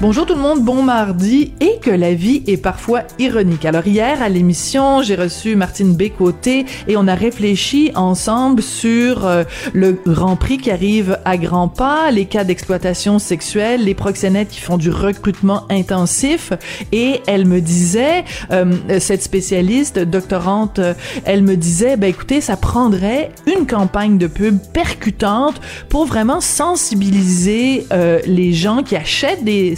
Bonjour tout le monde, bon mardi et que la vie est parfois ironique. Alors hier à l'émission, j'ai reçu Martine Bécoté et on a réfléchi ensemble sur euh, le Grand Prix qui arrive à grands pas, les cas d'exploitation sexuelle, les proxénètes qui font du recrutement intensif et elle me disait, euh, cette spécialiste doctorante, elle me disait, ben écoutez, ça prendrait une campagne de pub percutante pour vraiment sensibiliser euh, les gens qui achètent des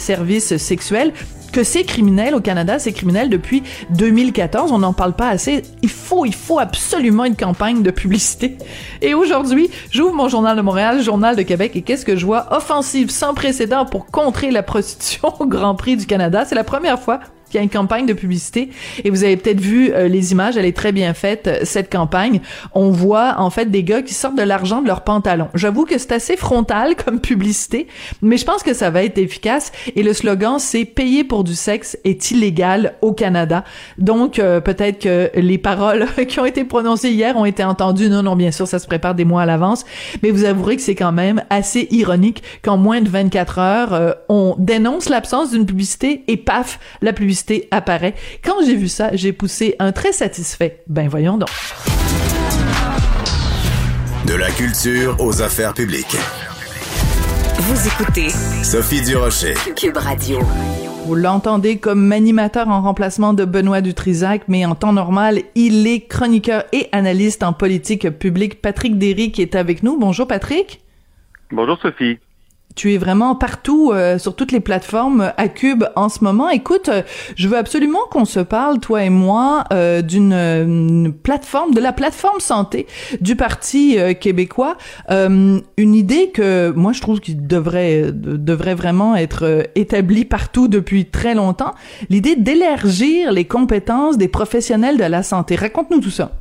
sexuels que c'est criminel au Canada, c'est criminel depuis 2014, on n'en parle pas assez. Il faut, il faut absolument une campagne de publicité. Et aujourd'hui, j'ouvre mon journal de Montréal, journal de Québec, et qu'est-ce que je vois? Offensive sans précédent pour contrer la prostitution au Grand Prix du Canada. C'est la première fois il y a une campagne de publicité et vous avez peut-être vu euh, les images, elle est très bien faite euh, cette campagne. On voit en fait des gars qui sortent de l'argent de leurs pantalons. J'avoue que c'est assez frontal comme publicité, mais je pense que ça va être efficace et le slogan c'est payer pour du sexe est illégal au Canada. Donc euh, peut-être que les paroles qui ont été prononcées hier ont été entendues. Non non, bien sûr, ça se prépare des mois à l'avance, mais vous avouerez que c'est quand même assez ironique qu'en moins de 24 heures, on dénonce l'absence d'une publicité et paf, la publicité apparaît. Quand j'ai vu ça, j'ai poussé un très satisfait. Ben voyons donc. De la culture aux affaires publiques. Vous écoutez Sophie Durocher. Cube Radio. Vous l'entendez comme animateur en remplacement de Benoît Dutrisac, mais en temps normal, il est chroniqueur et analyste en politique publique. Patrick Derry qui est avec nous. Bonjour Patrick. Bonjour Sophie tu es vraiment partout euh, sur toutes les plateformes à Cube en ce moment. Écoute, euh, je veux absolument qu'on se parle, toi et moi, euh, d'une plateforme, de la plateforme santé du Parti québécois. une idée que moi je trouve qu'il devrait devrait vraiment être établie partout depuis très longtemps. L'idée d'élargir les compétences des professionnels de la santé. Raconte-nous tout ça.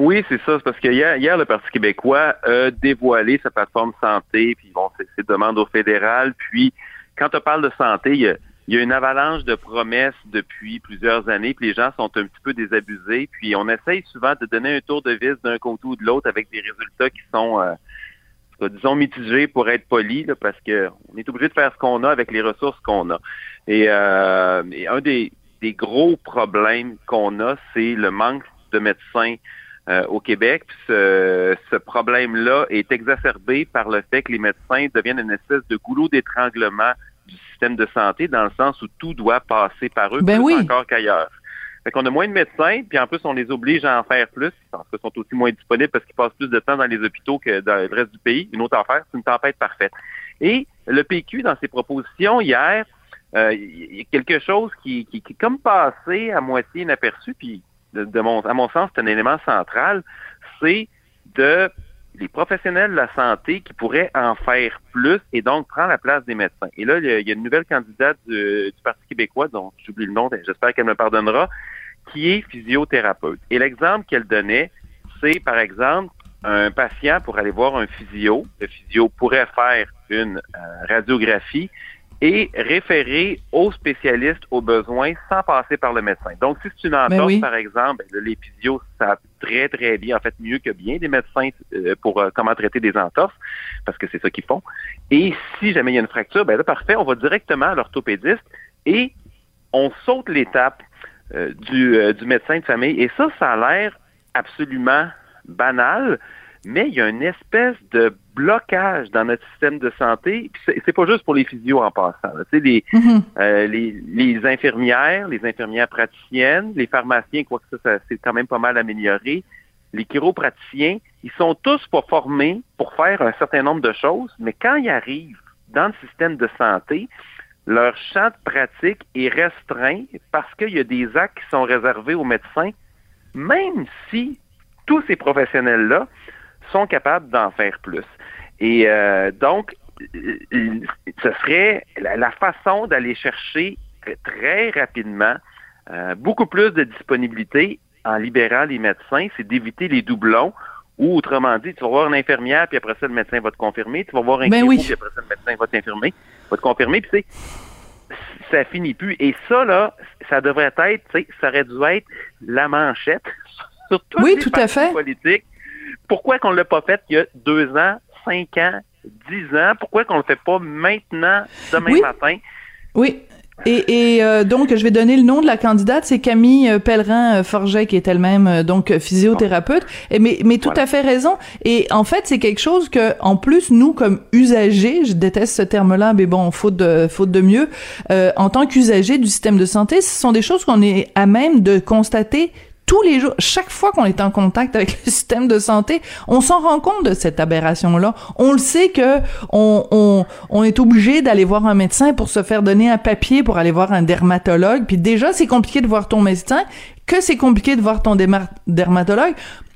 Oui, c'est ça. C'est parce que hier, le Parti québécois a dévoilé sa plateforme santé, puis bon, ses demandes au fédéral. Puis, quand on parle de santé, il y, a, une avalanche de promesses depuis plusieurs années, puis les gens sont un petit peu désabusés. Puis, on essaye souvent de donner un tour de vis d'un côté ou de l'autre avec des résultats qui sont, euh, disons, mitigés pour être polis, parce qu'on est obligé de faire ce qu'on a avec les ressources qu'on a. Et, euh, et un des, des gros problèmes qu'on a, c'est le manque de médecins euh, au Québec. ce, ce problème-là est exacerbé par le fait que les médecins deviennent une espèce de goulot d'étranglement du système de santé dans le sens où tout doit passer par eux ben plus encore qu'ailleurs. Fait qu'on a moins de médecins, puis en plus, on les oblige à en faire plus, parce qu'ils sont aussi moins disponibles parce qu'ils passent plus de temps dans les hôpitaux que dans le reste du pays. Une autre affaire, c'est une tempête parfaite. Et le PQ, dans ses propositions hier, euh, il y a quelque chose qui, qui, qui est comme passé à moitié inaperçu, puis de, mon, à mon sens, c'est un élément central, c'est de les professionnels de la santé qui pourraient en faire plus et donc prendre la place des médecins. Et là, il y a, une nouvelle candidate du, Parti québécois, dont j'oublie le nom, j'espère qu'elle me pardonnera, qui est physiothérapeute. Et l'exemple qu'elle donnait, c'est par exemple un patient pour aller voir un physio. Le physio pourrait faire une euh, radiographie et référer aux spécialistes aux besoins sans passer par le médecin. Donc, si c'est une Ben entorse, par exemple, ben, les physios savent très, très bien, en fait, mieux que bien des médecins euh, pour euh, comment traiter des entorses, parce que c'est ça qu'ils font. Et si jamais il y a une fracture, ben là, parfait, on va directement à l'orthopédiste et on saute l'étape euh, du, du médecin de famille. Et ça, ça a l'air absolument banal, mais il y a une espèce de blocage dans notre système de santé. C'est pas juste pour les physios en passant. Tu sais, Mhm. euh, les, les, infirmières, les infirmières praticiennes, les pharmaciens, quoi que ça, ça c'est quand même pas mal amélioré. Les chiropraticiens, ils sont tous pas formés pour faire un certain nombre de choses, mais quand ils arrivent dans le système de santé, leur champ de pratique est restreint parce qu'il y a des actes qui sont réservés aux médecins, même si tous ces professionnels-là sont capables d'en faire plus. Et euh, donc, ce serait la, la façon d'aller chercher très rapidement euh, beaucoup plus de disponibilité en libérant les médecins, c'est d'éviter les doublons Ou autrement dit, tu vas voir une infirmière, puis après ça, le médecin va te confirmer. Tu vas voir un ben oui. puis après ça, le médecin va t'infirmer, va te confirmer. Puis ça finit plus. Et ça, là, ça devrait être, ça aurait dû être la manchette sur toutes oui, les tout à fait. politiques. Pourquoi qu'on ne l'a pas fait il y a deux ans, cinq ans, dix ans? Pourquoi qu'on ne le fait pas maintenant, demain matin? Oui. Et, et euh, donc, je vais donner le nom de la candidate, c'est Camille euh, Pellerin-Forget, qui est elle-même euh, donc physiothérapeute. Et, mais, mais tout à fait raison. Et en fait, c'est quelque chose que, en plus, nous, comme usagers, je déteste ce terme-là, mais bon, faute de, faute de mieux, en tant qu'usagers du système de santé, ce sont des choses qu'on est à même de constater tous les jours, chaque fois qu'on est en contact avec le système de santé, on s'en rend compte de cette aberration-là. On le sait que on, on, on est obligé d'aller voir un médecin pour se faire donner un papier pour aller voir un dermatologue. Puis déjà, c'est compliqué de voir ton médecin, que c'est compliqué de voir ton dermatologue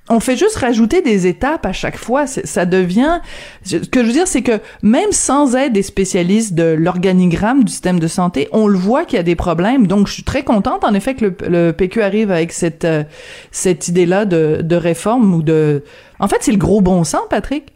on fait juste rajouter des étapes à chaque fois. Ça devient. Ce que je veux dire, c'est que même sans être des spécialistes de l'organigramme du système de santé, on le voit qu'il y a des problèmes. Donc, je suis très contente, en effet, que le, PQ arrive avec cette euh, cette idée-là de, de réforme ou de. En fait, c'est le gros bon sens, Patrick.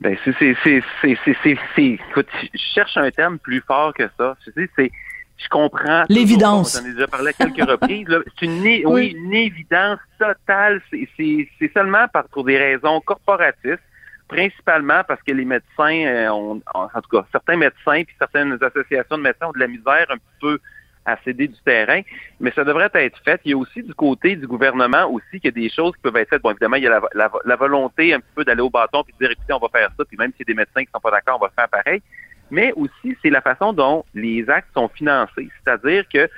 Ben, c'est c'est c'est c'est. Écoute, je cherche un terme plus fort que ça. C'est je comprends. L'évidence. J'en ai déjà parlé à quelques reprises. C'est une, oui. une évidence totale. C'est seulement par, pour des raisons corporatistes, principalement parce que les médecins, euh, ont, en tout cas, certains médecins puis certaines associations de médecins ont de la misère un petit peu à céder du terrain, mais ça devrait être fait. Il y a aussi du côté du gouvernement aussi qu'il y a des choses qui peuvent être faites. Bon, évidemment, il y a la, la volonté un petit peu d'aller au bâton puis de dire, écoutez, on va faire ça, puis même s'il y a des médecins qui sont pas d'accord, on va faire pareil mais aussi c'est la façon dont les actes sont financés. C'est-à-dire que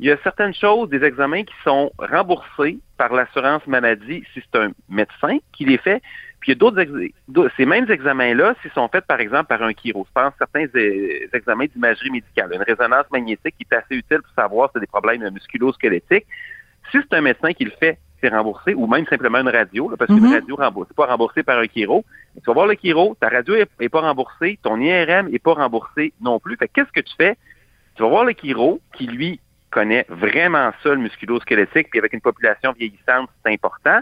il y a certaines choses, des examens qui sont remboursés par l'assurance maladie si c'est un médecin qui les fait. Puis il y a d'autres ces mêmes examens-là, s'ils sont faits par exemple par un chiro, je pense certains examens d'imagerie médicale, une résonance magnétique qui est assez utile pour savoir si c'est des problèmes musculo-squelettiques. Si c'est un médecin qui le fait, c'est remboursé, ou même simplement une radio, parce qu'une mm-hmm. radio remboursée, pas remboursée par un chiro. Tu vas voir le chiro, ta radio est, pas remboursée, ton IRM est pas remboursé non plus. Fait qu'est-ce que tu fais? Tu vas voir le chiro, qui lui connaît vraiment ça, le musculo-squelettique, puis avec une population vieillissante, c'est important.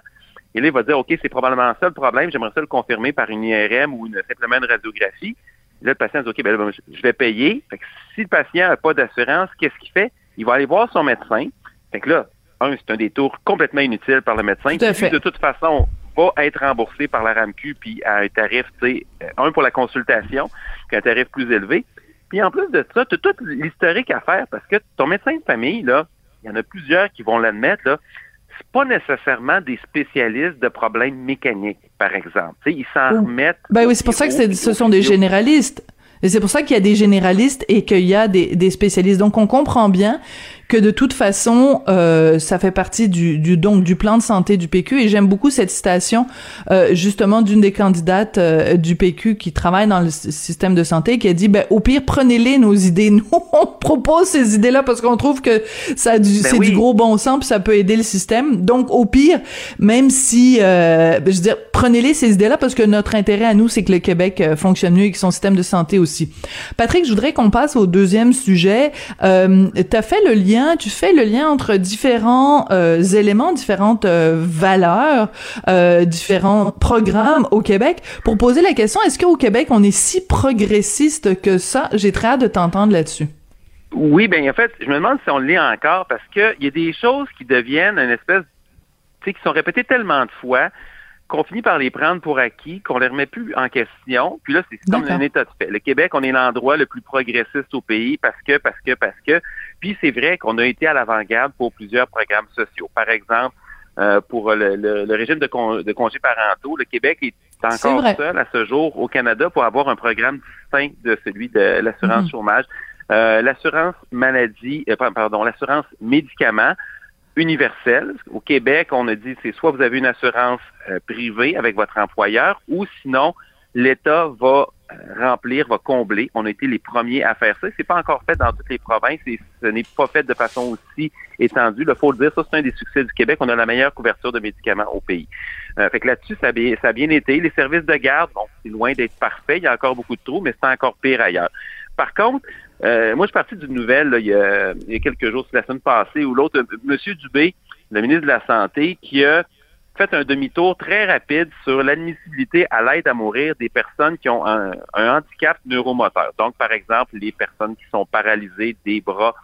Et là, il va dire, OK, c'est probablement ça le problème, j'aimerais ça le confirmer par une IRM ou une, simplement une radiographie. là, le patient dit, OK, ben là, je vais payer. Fait que si le patient n'a pas d'assurance, qu'est-ce qu'il fait? Il va aller voir son médecin. Fait que là, un, c'est un détour complètement inutile par le médecin. Tout qui, de toute façon, va être remboursé par la RAMQ, puis à un tarif, tu sais, un pour la consultation, puis un tarif plus élevé. Puis en plus de ça, tu as tout l'historique à faire parce que ton médecin de famille, là, il y en a plusieurs qui vont l'admettre, là, c'est pas nécessairement des spécialistes de problèmes mécaniques, par exemple. sais, ils s'en remettent. Ben oui, c'est pour ça que ce sont des généralistes. Et c'est pour ça qu'il y a des généralistes et qu'il y a des, des spécialistes. Donc on comprend bien que de toute façon, euh, ça fait partie du, du, donc du plan de santé du PQ. Et j'aime beaucoup cette citation euh, justement d'une des candidates euh, du PQ qui travaille dans le système de santé, qui a dit ben au pire prenez-les nos idées. Nous on propose ces idées-là parce qu'on trouve que ça du, ben c'est du gros bon sens puis ça peut aider le système. Donc au pire, même si euh, ben, je veux dire prenez-les ces idées-là parce que notre intérêt à nous c'est que le Québec euh, fonctionne mieux et que son système de santé aussi. Patrick, je voudrais qu'on passe au deuxième sujet. Euh, tu as fait le lien fais le lien entre différents euh, éléments, différentes euh, valeurs, différents programmes au Québec pour poser la question est-ce qu'au Québec on est si progressiste que ça? J'ai très hâte de t'entendre là-dessus. Oui, ben en fait, je me demande si on le lit encore parce qu'il y a des choses qui deviennent une espèce, tu sais, qui sont répétées tellement de fois qu'on finit par les prendre pour acquis, qu'on les remet plus en question. Puis là, c'est comme un état de fait. Le Québec, on est l'endroit le plus progressiste au pays parce que, parce que, parce que. Puis c'est vrai qu'on a été à l'avant-garde pour plusieurs programmes sociaux. Par exemple, euh, pour le, régime de, de, congés parentaux, le Québec est encore seul à ce jour au Canada pour avoir un programme distinct de celui de l'assurance mhm. chômage. Euh, l'assurance maladie, euh, pardon, l'assurance médicaments universelle. Au Québec, on a dit c'est soit vous avez une assurance euh, privée avec votre employeur ou sinon l'État va euh, remplir, va combler. On a été les premiers à faire ça. C'est pas encore fait dans toutes les provinces et ce n'est pas fait de façon aussi étendue. Il faut le dire, ça c'est un des succès du Québec. On a la meilleure couverture de médicaments au pays. Euh, fait que là-dessus, ça ça a bien été. Les services de garde, bon, c'est loin d'être parfait. Il y a encore beaucoup de trous, mais c'est encore pire ailleurs. Par contre, euh, moi, je suis parti d'une nouvelle il, y a, quelques jours, c'est la semaine passée, où l'autre, M. Dubé, le ministre de la Santé, qui a fait un demi-tour très rapide sur l'admissibilité à l'aide à mourir des personnes qui ont un, handicap neuromoteur. Donc, par exemple, les personnes qui sont paralysées des bras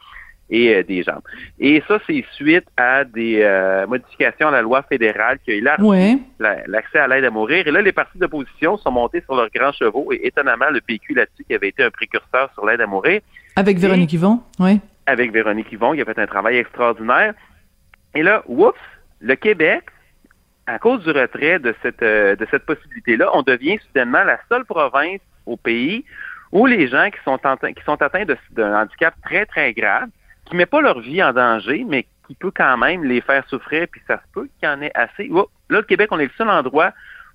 et euh, des jambes. Et ça, c'est suite à des euh, modifications à la loi fédérale qui a élargi l'accès à l'aide à mourir. Et là, les partis d'opposition sont montés sur leurs grands chevaux et étonnamment, le PQ là-dessus, qui avait été un précurseur sur l'aide à mourir. Avec Véronique Yvon, oui. Avec Véronique Yvon, il a fait un travail extraordinaire. Et là, oups, le Québec, à cause du retrait de cette, euh, de cette possibilité-là, on devient soudainement la seule province au pays où les gens qui sont, qui sont atteints d'un handicap très, très grave, qui ne met pas leur vie en danger, mais qui peut quand même les faire souffrir, puis ça se peut qu'il y en ait assez. là, le Québec, on est le seul endroit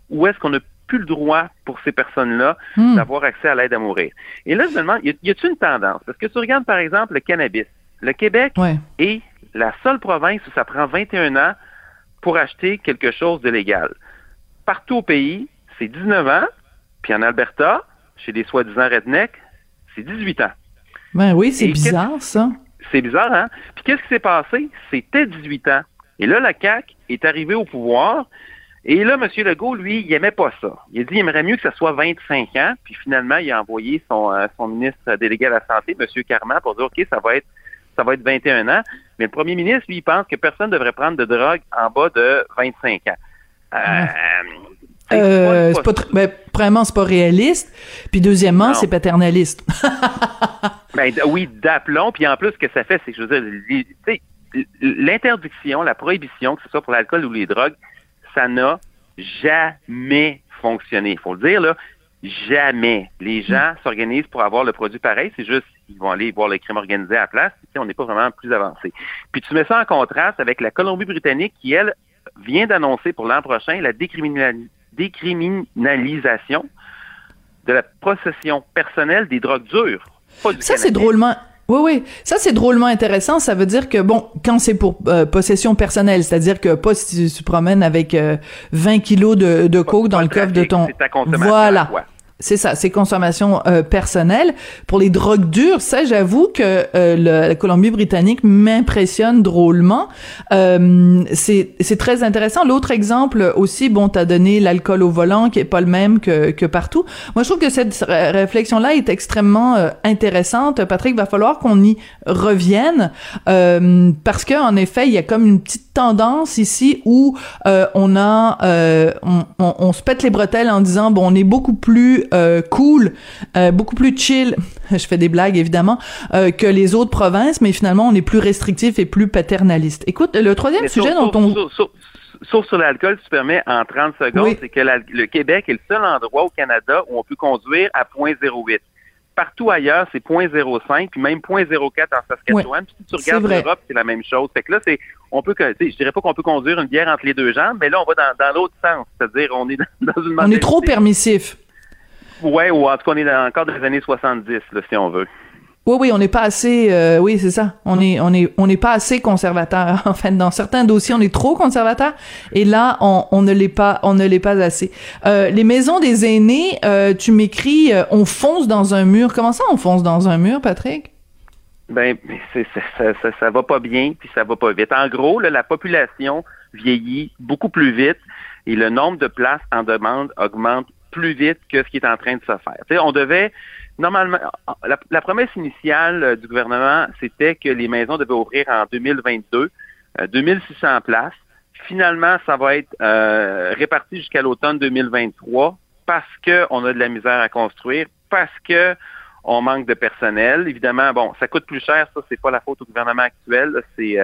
où est-ce qu'on n'a plus le droit pour ces personnes-là hmm. d'avoir accès à l'aide à mourir. Et là, je me demande, y a-t-il une tendance? Parce que tu regardes, par exemple, le cannabis. Le Québec est la seule province où ça prend 21 ans pour acheter quelque chose de légal. Partout au pays, c'est 19 ans, puis en Alberta, chez des soi-disant rednecks, c'est 18 ans. Ben oui, c'est bizarre, ça. C'est bizarre, hein? Puis qu'est-ce qui s'est passé? C'était 18 ans. Et là, la CAQ est arrivée au pouvoir. Et là, M. Legault, lui, il aimait pas ça. Il a dit qu'il aimerait mieux que ça soit 25 ans. Puis finalement, il a envoyé son, euh, son ministre délégué à la Santé, M. Carman, pour dire, OK, ça va être ça va être 21 ans. Mais le premier ministre, lui, il pense que personne ne devrait prendre de drogue en bas de 25 ans. Euh, euh, c'est pas, ben, premièrement, c'est pas réaliste. Puis deuxièmement, c'est paternaliste. ben, oui, d'aplomb. Puis en plus, ce que ça fait, c'est que je veux dire, l'interdiction, la prohibition, que ce soit pour l'alcool ou les drogues, ça n'a jamais fonctionné. Il faut le dire, là, jamais. Les gens s'organisent pour avoir le produit pareil. C'est juste, ils vont aller voir le crime organisé à la place. on n'est pas vraiment plus avancé. Puis tu mets ça en contraste avec la Colombie-Britannique qui, elle, vient d'annoncer pour l'an prochain la décriminalisation de la possession personnelle des drogues dures. Ça, c'est drôlement, oui, oui. Ça, c'est drôlement intéressant. Ça veut dire que, bon, quand c'est pour euh, possession personnelle, c'est-à-dire que pas si tu, te promènes avec 20 euh, kilos de, de coke dans le coffre de ton... Voilà. C'est ça, c'est consommation euh, personnelle. Pour les drogues dures, ça, j'avoue que euh, la Colombie-Britannique m'impressionne drôlement. Euh, c'est très intéressant. L'autre exemple aussi, bon, t'as donné l'alcool au volant, qui est pas le même que, que partout. Moi, je trouve que cette réflexion-là est extrêmement euh, intéressante. Patrick, va falloir qu'on y revienne parce que en effet, il y a comme une petite tendance ici où on a, on, on, on se pète les bretelles en disant, bon, on est beaucoup plus euh, cool, euh, beaucoup plus chill. Je fais des blagues évidemment euh, que les autres provinces, mais finalement on est plus restrictif et plus paternaliste. Écoute, le troisième sujet dont on sauf, sur l'alcool, tu permets en 30 secondes, c'est que le Québec est le seul endroit au Canada où on peut conduire à 0.08 partout ailleurs, c'est 0.05, puis même 0.04 en Saskatchewan. Puis si tu regardes l'Europe, c'est la même chose. Fait que là, c'est, on peut, je dirais pas qu'on peut conduire une bière entre les deux jambes, mais là, on va dans, dans l'autre sens. C'est-à-dire, on est dans, une On est trop permissif. Oui, ou en tout cas, on est encore dans les années 70, là, si on veut. Oui, oui, on n'est pas assez. Euh, oui, c'est ça. On est, on est, on n'est pas assez conservateur. En fait, dans certains dossiers, on est trop conservateur, et là, on, on ne l'est pas, on ne l'est pas assez. Euh, les maisons des aînés, euh, tu m'écris, euh, on fonce dans un mur. Comment ça, on fonce dans un mur, Patrick? Ben, c'est, ça, ça, ça, va pas bien, puis ça va pas vite. En gros, là, la population vieillit beaucoup plus vite, et le nombre de places en demande augmente plus vite que ce qui est en train de se faire. on devait normalement la, promesse initiale euh, du gouvernement, c'était que les maisons devaient ouvrir en 2022, 2600 euh, places. Finalement, ça va être euh, réparti jusqu'à l'automne 2023 parce qu'on a de la misère à construire, parce que on manque de personnel. Évidemment, bon, ça coûte plus cher, ça, c'est pas la faute au gouvernement actuel, c'est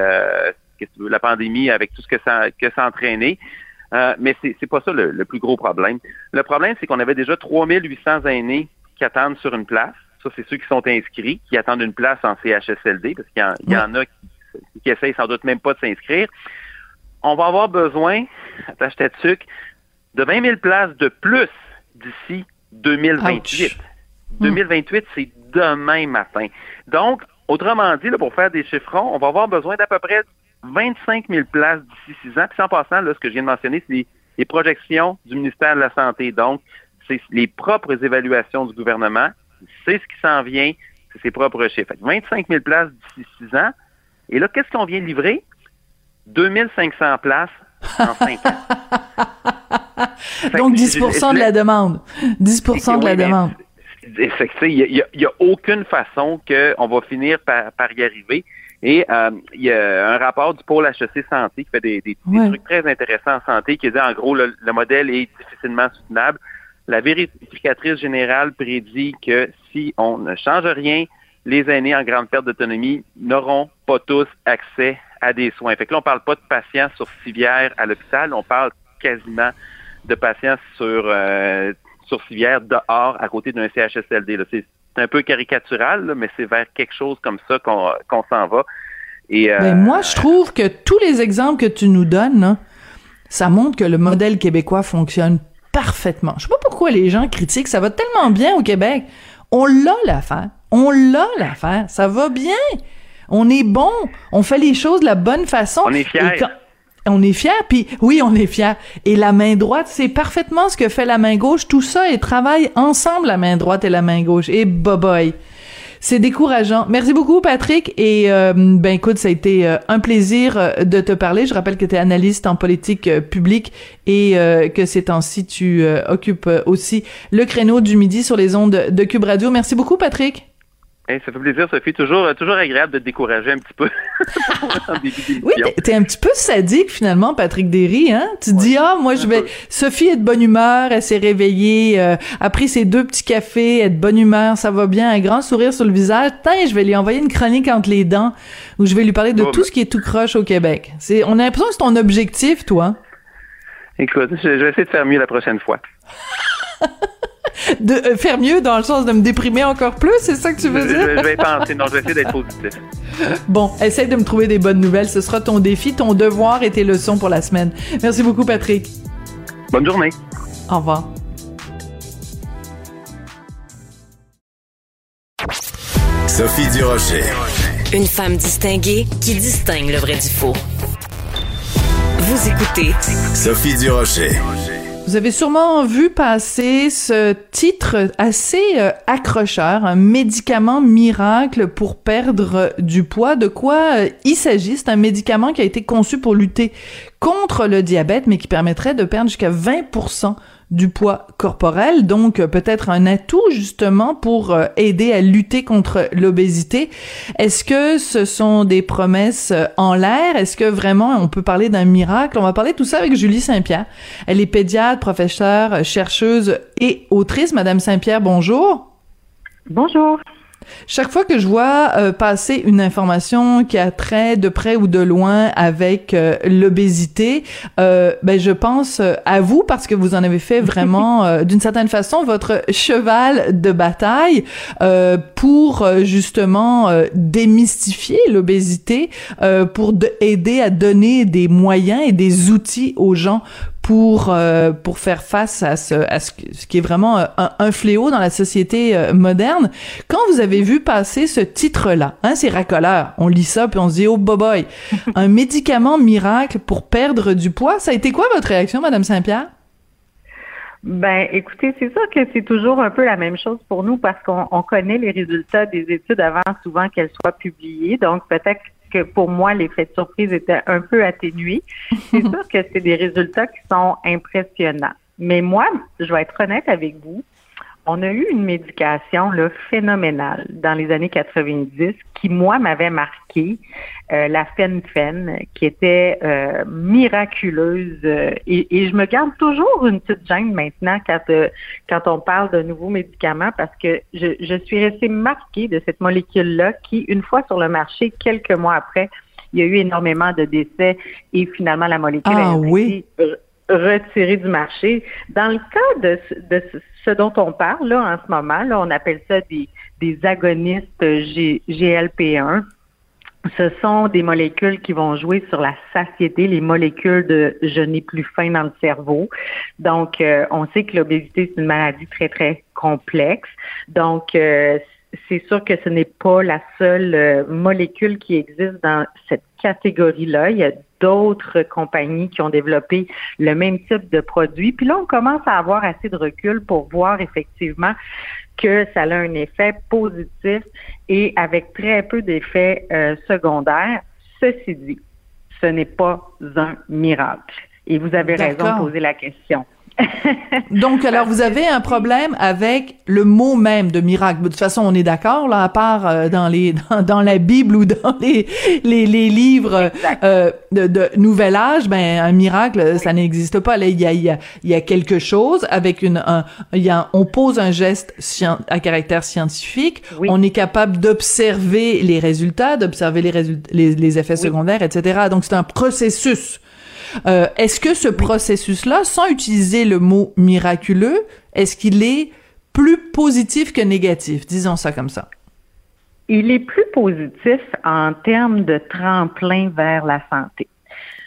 la pandémie avec tout ce que ça, que ça a entraîné. Euh, mais c'est pas ça le, plus gros problème. Le problème, c'est qu'on avait déjà 3800 aînés qui attendent sur une place. Ça, c'est ceux qui sont inscrits, qui attendent une place en CHSLD, parce qu'il y, en a qui, qui essayent sans doute même pas de s'inscrire. On va avoir besoin, attache ta sucre, de 20 000 places de plus d'ici 2028. 2028, c'est demain matin. Donc, autrement dit, là, pour faire des chiffrons, on va avoir besoin d'à peu près 25 000 places d'ici 6 ans. Puis sans passant, là, ce que je viens de mentionner, c'est les, projections du ministère de la Santé. Donc, c'est les propres évaluations du gouvernement. C'est ce qui s'en vient, c'est ses propres chiffres. 25 000 places d'ici 6 ans. Et là, qu'est-ce qu'on vient de livrer? 2500 places en 5 ans. Donc 10% de la demande. 10% de la demande. Il n'y a, aucune façon qu'on va finir par, par y arriver. Et euh, il y a un rapport du pôle HEC Santé qui fait des, des, trucs très intéressants en santé, qui dit en gros le, le, modèle est difficilement soutenable. La vérificatrice générale prédit que si on ne change rien, les aînés en grande perte d'autonomie n'auront pas tous accès à des soins. Fait que là, on parle pas de patients sur civière à l'hôpital, on parle quasiment de patients sur euh, sur civière dehors à côté d'un CHSLD. C'est un peu caricatural, mais c'est vers quelque chose comme ça qu'on s'en va. Et, euh, moi, je trouve que tous les exemples que tu nous donnes, ça montre que le modèle québécois fonctionne parfaitement. Je sais pas pourquoi les gens critiquent, ça va tellement bien au Québec. On l'a l'affaire. On l'a l'affaire. Ça va bien. On est bon. On fait les choses de la bonne façon. On est fiers on est fier, puis oui, on est fier. Et la main droite, c'est parfaitement ce que fait la main gauche. Tout ça, et travaille ensemble, la main droite et la main gauche. Et boboy. C'est décourageant. Merci beaucoup, Patrick. Et euh, ben écoute, ça a été euh, un plaisir euh, de te parler. Je rappelle que tu es analyste en politique publique et que ces temps-ci, tu occupes aussi le créneau du midi sur les ondes de Cube Radio. Merci beaucoup, Patrick ça fait plaisir, Sophie. Toujours, toujours agréable de te décourager un petit peu. oui, t'es un petit peu sadique finalement, Patrick Derry. Hein? Tu dis ah moi je vais. Sophie est de bonne humeur, elle s'est réveillée, euh, a pris ses deux petits cafés, elle est de bonne humeur, ça va bien, un grand sourire sur le visage. Tiens, je vais lui envoyer une chronique entre les dents où je vais lui parler de tout ce qui est tout croche au Québec. C'est, on a l'impression que c'est ton objectif, toi. Écoute, je vais essayer de faire mieux la prochaine fois. de euh, faire mieux dans le sens de me déprimer encore plus, c'est ça que tu veux dire? Je, vais penser, non, je vais essayer d'être positif. Bon, essaye de me trouver des bonnes nouvelles. Ce sera ton défi, ton devoir et tes leçons pour la semaine. Merci beaucoup, Patrick. Bonne journée. Au revoir. Sophie Durocher. Une femme distinguée qui distingue le vrai du faux. Vous écoutez Sophie Durocher. Vous avez sûrement vu passer ce titre assez euh, accrocheur, un médicament miracle pour perdre du poids. De quoi euh, il s'agit? C'est un médicament qui a été conçu pour lutter contre le diabète, mais qui permettrait de perdre jusqu'à 20 du poids corporel, donc euh, peut-être un atout justement pour euh, aider à lutter contre l'obésité. Est-ce que ce sont des promesses euh, en l'air? Est-ce que vraiment on peut parler d'un miracle? On va parler de tout ça avec Julie Saint-Pierre. Elle est pédiatre, professeure, chercheuse et autrice. Madame Saint-Pierre, bonjour. Bonjour. Chaque fois que je vois euh, passer une information qui a trait de près ou de loin avec euh, l'obésité, euh, ben je pense à vous parce que vous en avez fait vraiment d'une certaine façon votre cheval de bataille pour justement démystifier l'obésité, pour aider à donner des moyens et des outils aux gens pour euh, pour faire face à ce à ce, qui est vraiment euh, un, fléau dans la société euh, moderne. Quand vous avez vu passer ce titre-là, hein, c'est racoleur, on lit ça puis on se dit oh boy, un médicament miracle pour perdre du poids, ça a été quoi votre réaction, Madame Saint-Pierre? Ben, écoutez, c'est sûr que c'est toujours un peu la même chose pour nous parce qu'on connaît les résultats des études avant souvent qu'elles soient publiées. Donc, peut-être que pour moi, l'effet de surprise était un peu atténué. C'est sûr que c'est des résultats qui sont impressionnants. Mais moi, je vais être honnête avec vous, on a eu une médication là, phénoménale dans les années 90 qui, moi, m'avait marqué, euh, la FenFen, qui était euh, miraculeuse. Euh, et, je me garde toujours une petite gêne maintenant quand, quand on parle de nouveaux médicaments parce que je, je suis restée marquée de cette molécule-là qui, une fois sur le marché, quelques mois après, il y a eu énormément de décès et finalement la molécule ah, a été retirée du marché. Dans le cas de, de ce dont on parle là, en ce moment, on appelle ça des, agonistes GLP1. Ce sont des molécules qui vont jouer sur la satiété, les molécules de je n'ai plus faim dans le cerveau. Donc, euh, on sait que l'obésité, c'est une maladie très, très complexe. Donc, euh, c'est sûr que ce n'est pas la seule euh, molécule qui existe dans cette catégorie-là. D'autres compagnies qui ont développé le même type de produit. Puis là, on commence à avoir assez de recul pour voir effectivement que ça a un effet positif et avec très peu d'effets euh, secondaires. Ceci dit, ce n'est pas un miracle. Et vous avez raison de poser la question. Donc, alors, vous avez un problème avec le mot même de miracle. De toute façon, on est d'accord, là, à part euh, dans les dans, la Bible ou dans les les, les livres euh, de, de, Nouvel Âge, ben un miracle, ça n'existe pas. Là, il y a il y a il y a quelque chose avec une un, il y a on pose un geste à caractère scientifique. On est capable d'observer les résultats, d'observer les résultats, les, les effets secondaires, etc. Donc, c'est un processus. Euh, est-ce que ce processus-là, sans utiliser le mot miraculeux, est-ce qu'il est plus positif que négatif? Disons ça comme ça. Il est plus positif en termes de tremplin vers la santé.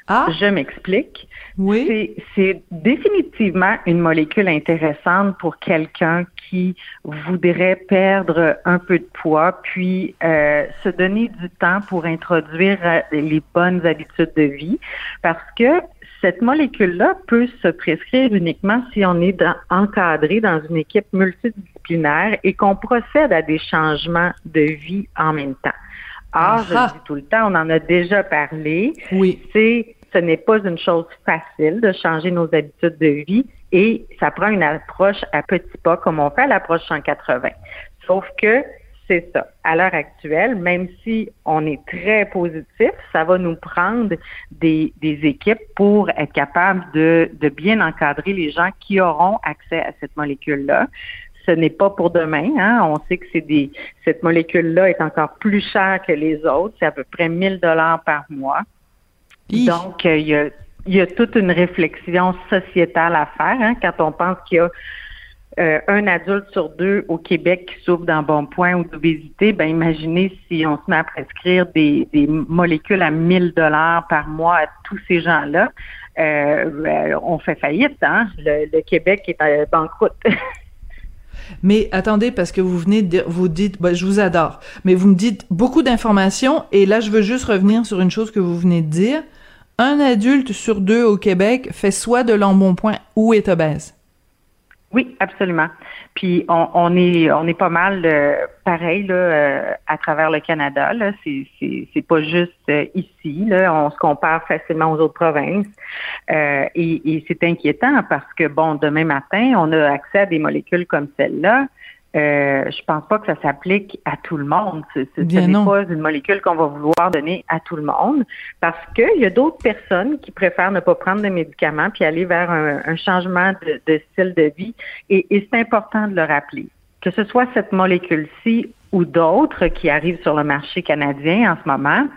Ah. Je m'explique. Oui. C'est définitivement une molécule intéressante pour quelqu'un qui voudrait perdre un peu de poids, puis euh, se donner du temps pour introduire euh, les bonnes habitudes de vie, parce que cette molécule-là peut se prescrire uniquement si on est encadré dans une équipe multidisciplinaire et qu'on procède à des changements de vie en même temps. Or, je dis tout le temps, on en a déjà parlé. Oui. C'est ce n'est pas une chose facile de changer nos habitudes de vie et ça prend une approche à petits pas comme on fait à l'approche 180. Sauf que c'est ça. À l'heure actuelle, même si on est très positif, ça va nous prendre des, équipes pour être capable de, de bien encadrer les gens qui auront accès à cette molécule-là ce n'est pas pour demain. Hein. On sait que c'est des cette molécule-là est encore plus chère que les autres. C'est à peu près 1000 dollars par mois. Donc, euh, il y, a, toute une réflexion sociétale à faire hein, quand on pense qu'il y a euh, un adulte sur deux au Québec qui souffre d'un bon point ou d'obésité, ben imaginez si on se met à prescrire des, molécules à 1000 dollars par mois à tous ces gens-là, euh, ben, on fait faillite, hein? Le, Québec est à banqueroute. Mais attendez, parce que vous venez de vous dites, ben, je vous adore, mais vous me dites beaucoup d'informations, et là, je veux juste revenir sur une chose que vous venez de dire un adulte sur deux au Québec fait soit de l'embonpoint ou est obèse. Oui, absolument. Puis on, est on est pas mal euh, pareil là, euh, à travers le Canada. Là, c'est c'est pas juste euh, ici. Là, on se compare facilement aux autres provinces et, et c'est inquiétant parce que bon, demain matin, on a accès à des molécules comme celle-là euh, je pense pas que ça s'applique à tout le monde. Ce, n'est pas une molécule qu'on va vouloir donner à tout le monde parce qu'il y a d'autres personnes qui préfèrent ne pas prendre de médicaments puis aller vers un, changement de, style de vie. Et, c'est important de le rappeler. Que ce soit cette molécule-ci ou d'autres qui arrivent sur le marché canadien en ce moment,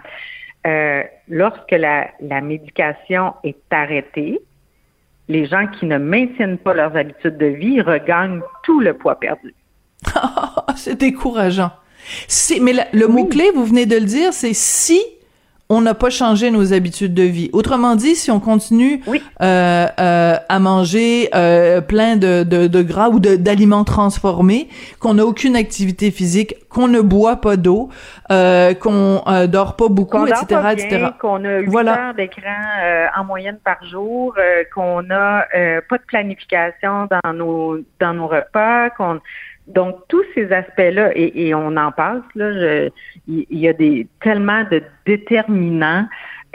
euh, lorsque la, la médication est arrêtée, les gens qui ne maintiennent pas leurs habitudes de vie regagnent tout le poids perdu. c'est décourageant. mais le mot-clé, vous venez de le dire, c'est si on n'a pas changé nos habitudes de vie. Autrement dit, si on continue euh, euh, à manger euh, plein de, de, gras ou d'aliments transformés, qu'on n'a aucune activité physique, qu'on ne boit pas d'eau, qu'on dort pas beaucoup, etc., pas etc. Qu'on a 8 heures d'écran en moyenne par jour, qu'on a pas de planification dans nos dans nos repas, qu'on donc, tous ces aspects-là, et, on en passe, là, il y, a des tellement de déterminants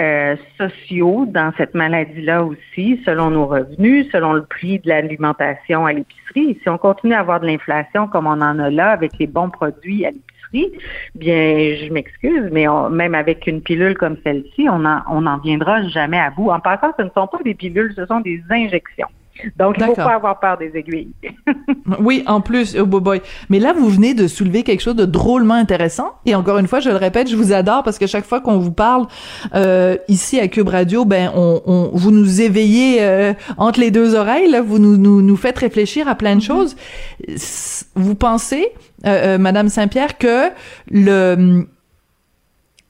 euh, sociaux dans cette maladie-là aussi, selon nos revenus, selon le prix de l'alimentation à l'épicerie. Si on continue à avoir de l'inflation comme on en a là avec les bons produits à l'épicerie, bien, je m'excuse, mais même avec une pilule comme celle-ci, on n'en on en viendra jamais à bout. En passant, ce ne sont pas des pilules, ce sont des injections. Donc, il ne faut pas avoir peur des aiguilles. oui, en plus, oh boy. Mais là, vous venez de soulever quelque chose de drôlement intéressant. Et encore une fois, je le répète, je vous adore parce que chaque fois qu'on vous parle euh, ici à Cube Radio, ben, on, on vous nous éveillez euh, entre les deux oreilles. Là, vous nous, nous, nous faites réfléchir à plein de mm-hmm. choses. Vous pensez, euh, euh, Madame Saint-Pierre, que le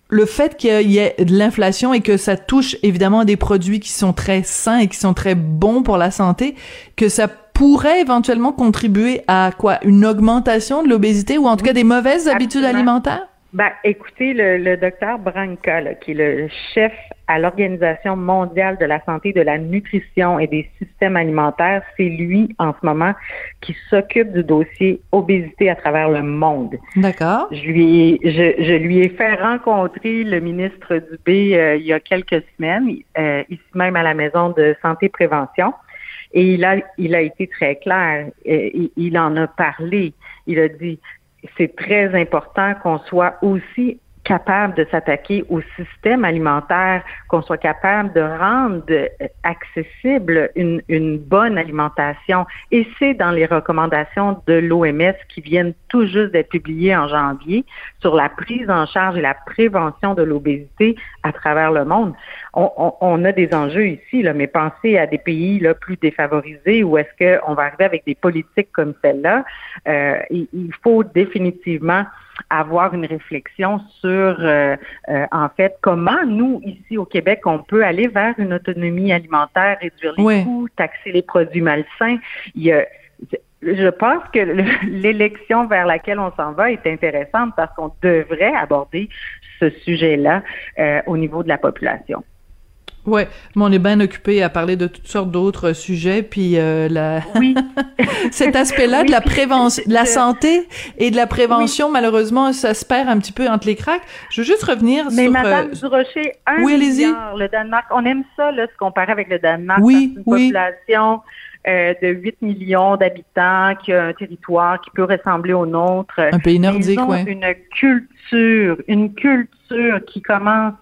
le fait qu'il y ait de l'inflation et que ça touche évidemment des produits qui sont très sains et qui sont très bons pour la santé, que ça pourrait éventuellement contribuer à quoi? Une augmentation de l'obésité ou en tout cas des mauvaises habitudes alimentaires? Ben, écoutez, le, docteur Branca, qui est le chef à l'Organisation mondiale de la santé, de la nutrition et des systèmes alimentaires. C'est lui, en ce moment, qui s'occupe du dossier obésité à travers le monde. D'accord. Je lui, je, je, lui ai fait rencontrer le ministre Dubé euh, il y a quelques semaines, euh, ici même à la Maison de santé prévention. Et il a, il a été très clair. Euh, il, il en a parlé. Il a dit, c'est très important qu'on soit aussi capable de s'attaquer au système alimentaire, qu'on soit capable de rendre accessible une, une bonne alimentation. Et c'est dans les recommandations de l'OMS qui viennent tout juste d'être publiées en janvier sur la prise en charge et la prévention de l'obésité à travers le monde. On, on, on, a des enjeux ici, là, mais pensez à des pays là, plus défavorisés où est-ce qu'on va arriver avec des politiques comme celle-là. Euh, il, il faut définitivement avoir une réflexion sur, euh, euh, en fait, comment nous, ici au Québec, on peut aller vers une autonomie alimentaire, réduire les Oui. coûts, taxer les produits malsains. Il y a, je pense que le- l'élection vers laquelle on s'en va est intéressante parce qu'on devrait aborder ce sujet-là euh, au niveau de la population. Ouais, mais on est bien occupé à parler de toutes sortes d'autres sujets, puis euh, la... Oui. cet aspect-là Oui, de la prévention, de la je- santé et de la prévention, malheureusement, ça se perd un petit peu entre les cracks. Je veux juste revenir Mais sur... Madame euh, Durocher, un oui, milliard, le Danemark, on aime ça, là, se comparer avec le Danemark. Oui, une population euh, de 8 millions d'habitants, qui a un territoire qui peut ressembler au nôtre. un pays Ils nordique, ont ouais. une culture, une culture qui commence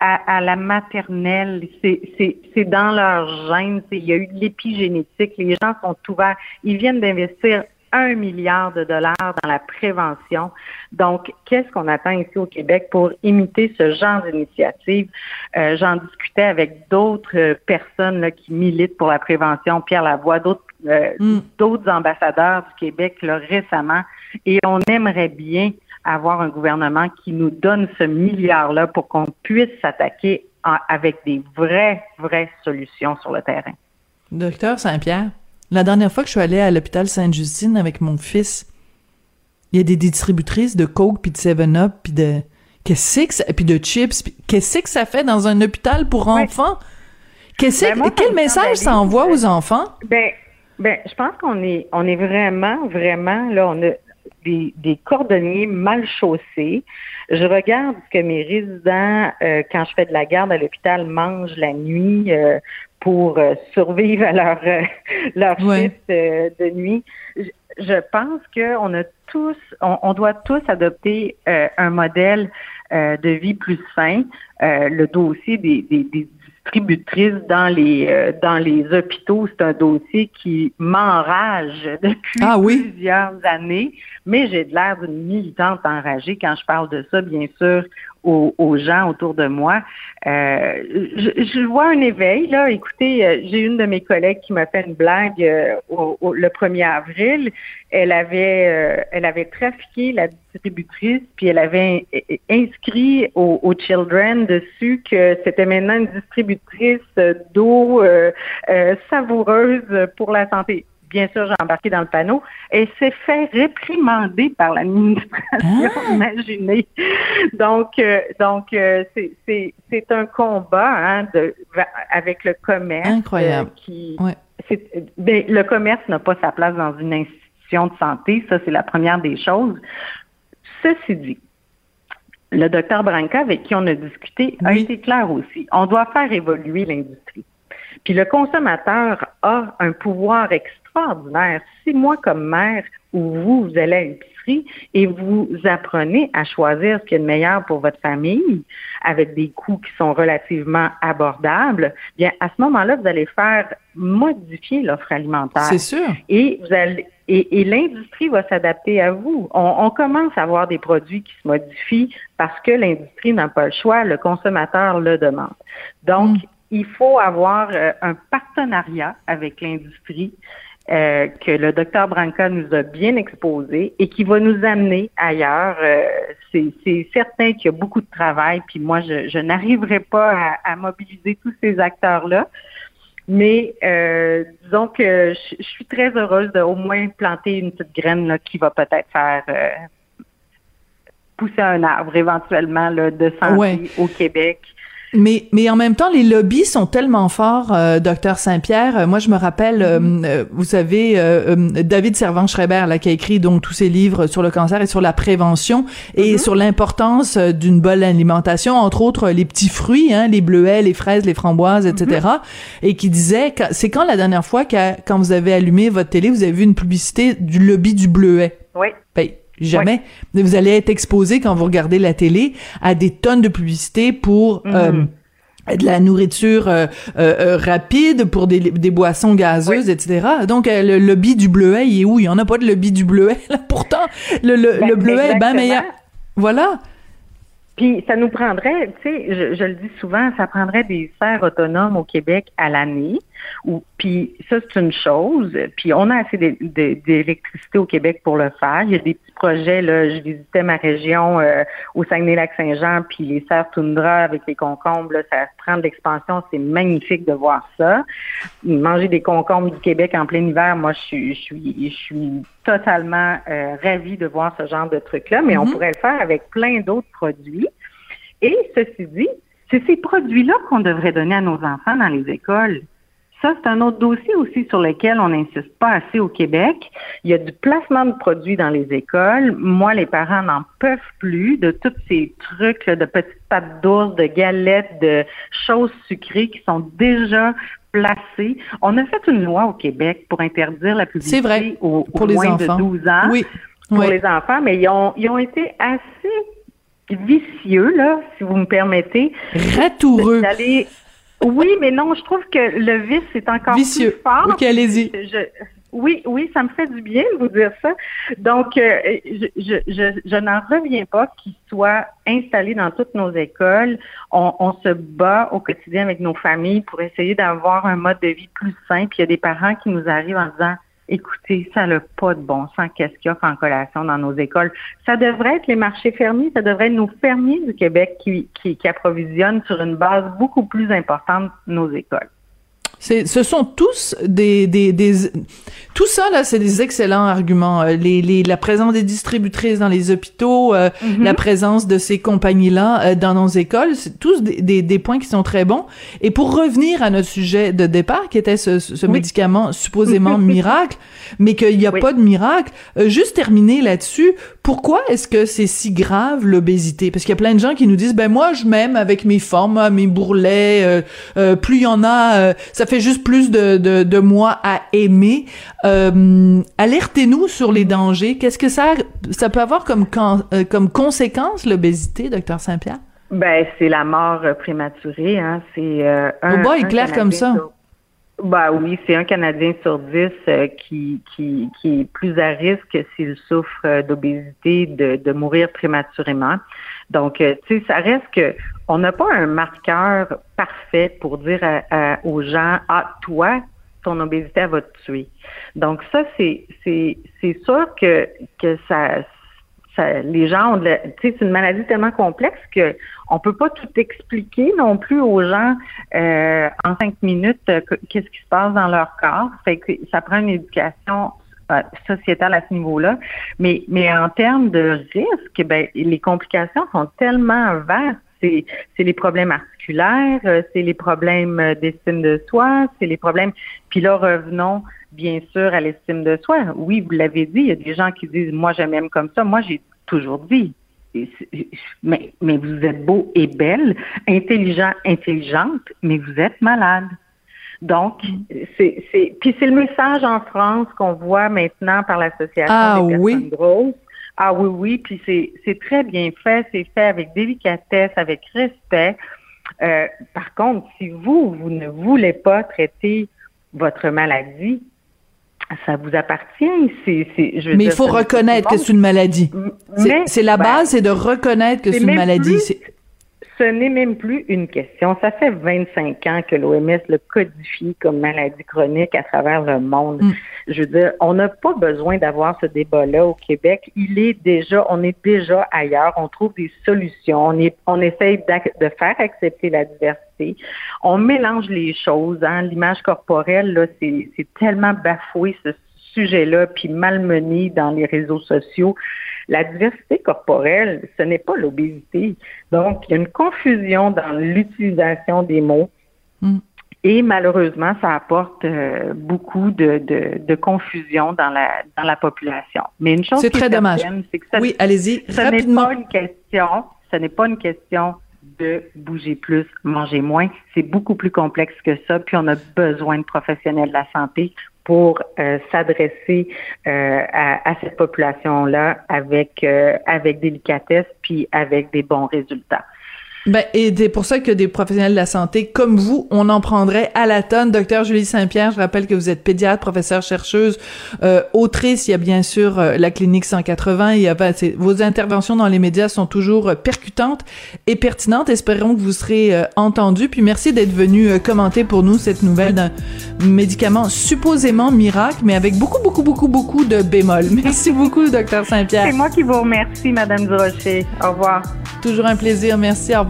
à, à la maternelle. C'est, c'est, c'est dans leur gène. C'est- il y a eu de l'épigénétique. Les gens sont ouverts. Ils viennent d'investir un milliard de dollars dans la prévention. Donc, qu'est-ce qu'on attend ici au Québec pour imiter ce genre d'initiative? Euh, j'en discutais avec d'autres euh, personnes là, qui militent pour la prévention, Pierre Lavoie, d'autres euh, Mm. d'autres ambassadeurs du Québec là, récemment. Et on aimerait bien avoir un gouvernement qui nous donne ce milliard-là pour qu'on puisse s'attaquer avec des vraies, vraies solutions sur le terrain. Docteur Saint-Pierre, la dernière fois que je suis allée à l'hôpital Sainte-Justine avec mon fils, il y a des distributrices de Coke puis de 7-Up puis de qu'est-ce que ça, puis de chips, qu'est-ce que ça fait dans un hôpital pour enfants? Qu'est-ce Ben, que- moi, ça quel me message ça envoie aux enfants? Ben, ben, je pense qu'on est, on est vraiment, vraiment là, on a des, des cordonniers mal chaussés. Je regarde ce que mes résidents, euh, quand je fais de la garde à l'hôpital, mangent la nuit euh, pour euh, survivre à leur euh, leur Ouais. shift de nuit. Je, je pense qu'on a tous, on, on doit tous adopter euh, un modèle euh, de vie plus sain. Euh, le dossier des, des, des dans les euh, dans les hôpitaux, c'est un dossier qui m'enrage depuis Ah oui? plusieurs années, mais j'ai de l'air d'une militante enragée quand je parle de ça, bien sûr, aux, aux gens autour de moi. Euh, je, je vois un éveil, là. Écoutez, euh, j'ai une de mes collègues qui m'a fait une blague euh, au, au- le 1er avril. Elle avait euh, elle avait trafiqué la distributrice, puis elle avait in- in- inscrit aux au Children dessus que c'était maintenant une distributrice d'eau euh, euh, savoureuse pour la santé. Bien sûr, j'ai embarqué dans le panneau. Elle s'est fait réprimander par l'administration, imaginez. Donc, euh, donc euh, c'est- un combat hein, de, avec le commerce Incroyable. euh, qui Ouais. ben, le commerce n'a pas sa place dans une institution de santé, ça c'est la première des choses. Ceci dit, le docteur Branca, avec qui on a discuté, a été clair aussi. On doit faire évoluer l'industrie. Puis le consommateur a un pouvoir extraordinaire. Si moi, comme mère, ou vous, vous allez à l'épicerie et vous apprenez à choisir ce qui est le meilleur pour votre famille avec des coûts qui sont relativement abordables, bien, à ce moment-là, vous allez faire modifier l'offre alimentaire. C'est sûr. Et vous allez et, et l'industrie va s'adapter à vous. On, on commence à avoir des produits qui se modifient parce que l'industrie n'a pas le choix, le consommateur le demande. Donc, Mm. il faut avoir euh, un partenariat avec l'industrie euh, que le docteur Branca nous a bien exposé et qui va nous amener ailleurs. Euh, c'est, certain qu'il y a beaucoup de travail, puis moi, je, je n'arriverai pas à, à mobiliser tous ces acteurs-là. Mais euh, disons que je, je suis très heureuse de au moins planter une petite graine là, qui va peut-être faire euh, pousser un arbre éventuellement là, de santé Ouais. au Québec. Mais, mais en même temps, les lobbies sont tellement forts, euh, docteur Saint-Pierre. Euh, moi, je me rappelle, euh, mm-hmm. vous savez, David Servan-Schreiber, là, qui a écrit donc tous ses livres sur le cancer et sur la prévention et mm-hmm. sur l'importance d'une bonne alimentation, entre autres les petits fruits, hein, les bleuets, les fraises, les framboises, etc. Mm-hmm. Et qui disait, c'est quand la dernière fois que quand vous avez allumé votre télé, vous avez vu une publicité du lobby du bleuet? Oui. Jamais. Vous allez être exposé quand vous regardez la télé à des tonnes de publicités pour mhm. euh, de la nourriture euh, euh, rapide, pour des, des boissons gazeuses, etc. Donc le lobby du bleuet, il est où? Il y en a pas de lobby du bleuet. Là. Pourtant, le, le, ben, bleuet est bien meilleur. Voilà. Puis ça nous prendrait, tu sais, je, je, le dis souvent, ça prendrait des serres autonomes au Québec à l'année puis ça, c'est une chose. Puis on a assez d'électricité au Québec pour le faire. Il y a des petits projets. Là, je visitais ma région euh, au Saguenay-Lac-Saint-Jean, puis les serres toundra avec les concombres, là, ça prend de l'expansion. C'est magnifique de voir ça. Manger des concombres du Québec en plein hiver, moi, je suis, je suis, je suis totalement euh, ravie de voir ce genre de truc-là, mais on mm-hmm. pourrait le faire avec plein d'autres produits. Et ceci dit, c'est ces produits-là qu'on devrait donner à nos enfants dans les écoles. Ça, c'est un autre dossier aussi sur lequel on n'insiste pas assez au Québec. Il y a du placement de produits dans les écoles. Moi, les parents n'en peuvent plus de tous ces trucs de petites pâtes d'ours, de galettes, de choses sucrées qui sont déjà placées. On a fait une loi au Québec pour interdire la publicité vrai, aux, pour les moins enfants. de 12 ans. Oui. Pour les enfants, mais ils ont, ils ont été assez vicieux, là, si vous me permettez. Ratoureux. Oui, mais non, je trouve que le vice est encore Vicieux. plus fort. OK, allez-y. Oui, oui, ça me fait du bien de vous dire ça. Donc, euh, je, je, je, je n'en reviens pas qu'il soit installé dans toutes nos écoles. On, on, se bat au quotidien avec nos familles pour essayer d'avoir un mode de vie plus simple. Il y a des parents qui nous arrivent en disant écoutez, ça n'a pas de bon sens qu'est-ce qu'il y a en collation dans nos écoles. Ça devrait être les marchés fermiers, ça devrait être nos fermiers du Québec qui, qui, qui approvisionnent sur une base beaucoup plus importante nos écoles. Ce sont tous des, des, des tout ça là, c'est des excellents arguments. Euh, les, les, la présence des distributrices dans les hôpitaux, euh, mm-hmm. la présence de ces compagnies-là euh, dans nos écoles, c'est tous des, des, des, points qui sont très bons. Et pour revenir à notre sujet de départ, qui était ce, ce médicament supposément miracle, mais qu'il n'y a pas de miracle, juste terminer là-dessus. Pourquoi est-ce que c'est si grave l'obésité? Parce qu'il y a plein de gens qui nous disent, ben moi je m'aime avec mes formes, mes bourrelets. plus il y en a, ça fait juste plus de, de, de moi à aimer. Euh, alertez-nous sur les dangers. Qu'est-ce que ça, ça peut avoir comme, euh, comme conséquence, l'obésité, docteur Saint-Pierre? Ben, c'est la mort prématurée. Hein. C'est euh, un. Au clair comme ça. Ben oui, c'est un Canadien sur dix euh, qui, qui, qui est plus à risque s'il souffre d'obésité de, de mourir prématurément. Donc, tu sais, ça reste que on n'a pas un marqueur parfait pour dire aux gens, ah, toi, ton obésité, va te tuer. Donc, ça, c'est, c'est, sûr que, que ça, ça, les gens ont de tu sais, c'est une maladie tellement complexe que on peut pas tout expliquer non plus aux gens euh, en cinq minutes euh, qu'est-ce qui se passe dans leur corps. Fait que ça prend une éducation euh, sociétale à ce niveau-là. Mais, mais en termes de risque, ben, les complications sont tellement vastes c'est les problèmes articulaires, euh, c'est les problèmes d'estime de soi, c'est les problèmes. Puis là, revenons bien sûr à l'estime de soi. Oui, vous l'avez dit, il y a des gens qui disent moi je m'aime comme ça. Moi, j'ai toujours dit. Mais, mais vous êtes beau et belle, intelligent, intelligente, mais vous êtes malade. Donc, c'est, c'est, puis c'est le message en France qu'on voit maintenant par l'association ah, des personnes grosses. Ah oui, oui, puis c'est très bien fait, c'est fait avec délicatesse, avec respect. Euh, par contre, si vous, vous ne voulez pas traiter votre maladie, ça vous appartient. C'est, mais il faut reconnaître que c'est une maladie. C'est la ben, base, c'est de reconnaître que c'est une maladie ce n'est même plus une question. Ça fait 25 ans que l'OMS le codifie comme maladie chronique à travers le monde. Mm. Je veux dire, on n'a pas besoin d'avoir ce débat-là au Québec. Il est déjà, on est déjà ailleurs. On trouve des solutions. On, est, on essaye de faire accepter la diversité. On mélange les choses. Hein. L'image corporelle, là, c'est, tellement bafoué ce sujet-là, puis malmené dans les réseaux sociaux. La diversité corporelle, ce n'est pas l'obésité. Donc, il y a une confusion dans l'utilisation des mots. Mm. Et malheureusement, ça apporte euh, beaucoup de, de, confusion dans la dans la population. Mais une chose c'est très dommage. C'est que ça, oui, allez-y ce n'est pas une question. Ce n'est pas une question de bouger plus, manger moins. C'est beaucoup plus complexe que ça. Puis on a besoin de professionnels de la santé pour euh, s'adresser euh, à, cette population-là avec euh, avec délicatesse puis avec des bons résultats. Ben, et c'est pour ça que des professionnels de la santé comme vous, on en prendrait à la tonne. Docteur Julie Saint-Pierre, je rappelle que vous êtes pédiatre, professeure chercheuse, euh, autrice. Il y a bien sûr euh, la clinique 180. Il y a ben, vos interventions dans les médias sont toujours euh, percutantes et pertinentes. Espérons que vous serez euh, entendu. Puis merci d'être venu commenter pour nous cette nouvelle d'un médicament supposément miracle, mais avec beaucoup, beaucoup, beaucoup, beaucoup de bémols. Merci beaucoup, docteur Saint-Pierre. C'est moi qui vous remercie, Madame Durocher. Au revoir. Toujours un plaisir. Merci. Au revoir.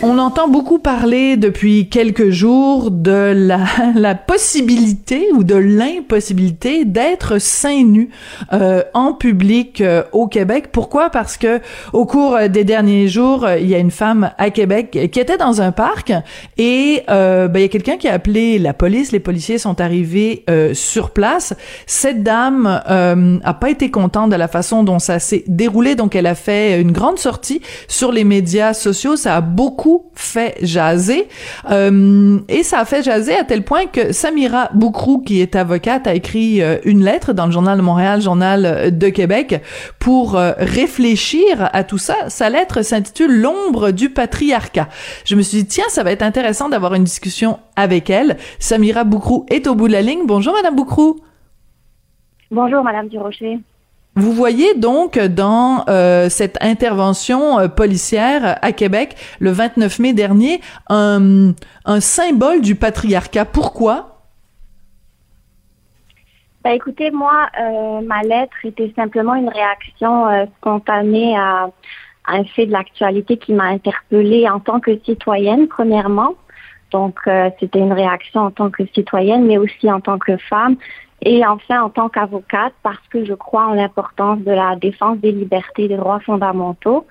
On entend beaucoup parler depuis quelques jours de la, la possibilité ou de l'impossibilité d'être seins nus euh, en public euh, au Québec. Pourquoi? Parce que au cours des derniers jours, euh, il y a une femme à Québec qui était dans un parc et ben, il y a quelqu'un qui a appelé la police. Les policiers sont arrivés sur place. Cette dame a pas été contente de la façon dont ça s'est déroulé, donc elle a fait une grande sortie sur les médias sociaux. Ça a beaucoup fait jaser. Euh, et ça a fait jaser à tel point que Samira Boukrou, qui est avocate, a écrit euh, une lettre dans le Journal de Montréal, Journal de Québec, pour euh, réfléchir à tout ça. Sa lettre s'intitule L'ombre du patriarcat. Je me suis dit, tiens, ça va être intéressant d'avoir une discussion avec elle. Samira Boukrou est au bout de la ligne. Bonjour, Madame Boukrou. Bonjour, Madame Durocher. Vous voyez donc dans euh, cette intervention euh, policière à Québec le 29 mai dernier un, symbole du patriarcat. Pourquoi? Ben, écoutez, moi, euh, ma lettre était simplement une réaction spontanée à, un fait de l'actualité qui m'a interpellée en tant que citoyenne, premièrement. Donc, c'était une réaction en tant que citoyenne, mais aussi en tant que femme et enfin, en tant qu'avocate, parce que je crois en l'importance de la défense des libertés et des droits fondamentaux.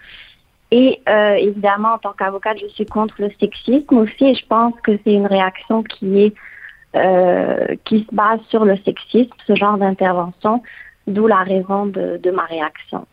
Et euh, évidemment, en tant qu'avocate, je suis contre le sexisme aussi, et je pense que c'est une réaction qui est euh, qui se base sur le sexisme, ce genre d'intervention, d'où la raison de, de ma réaction.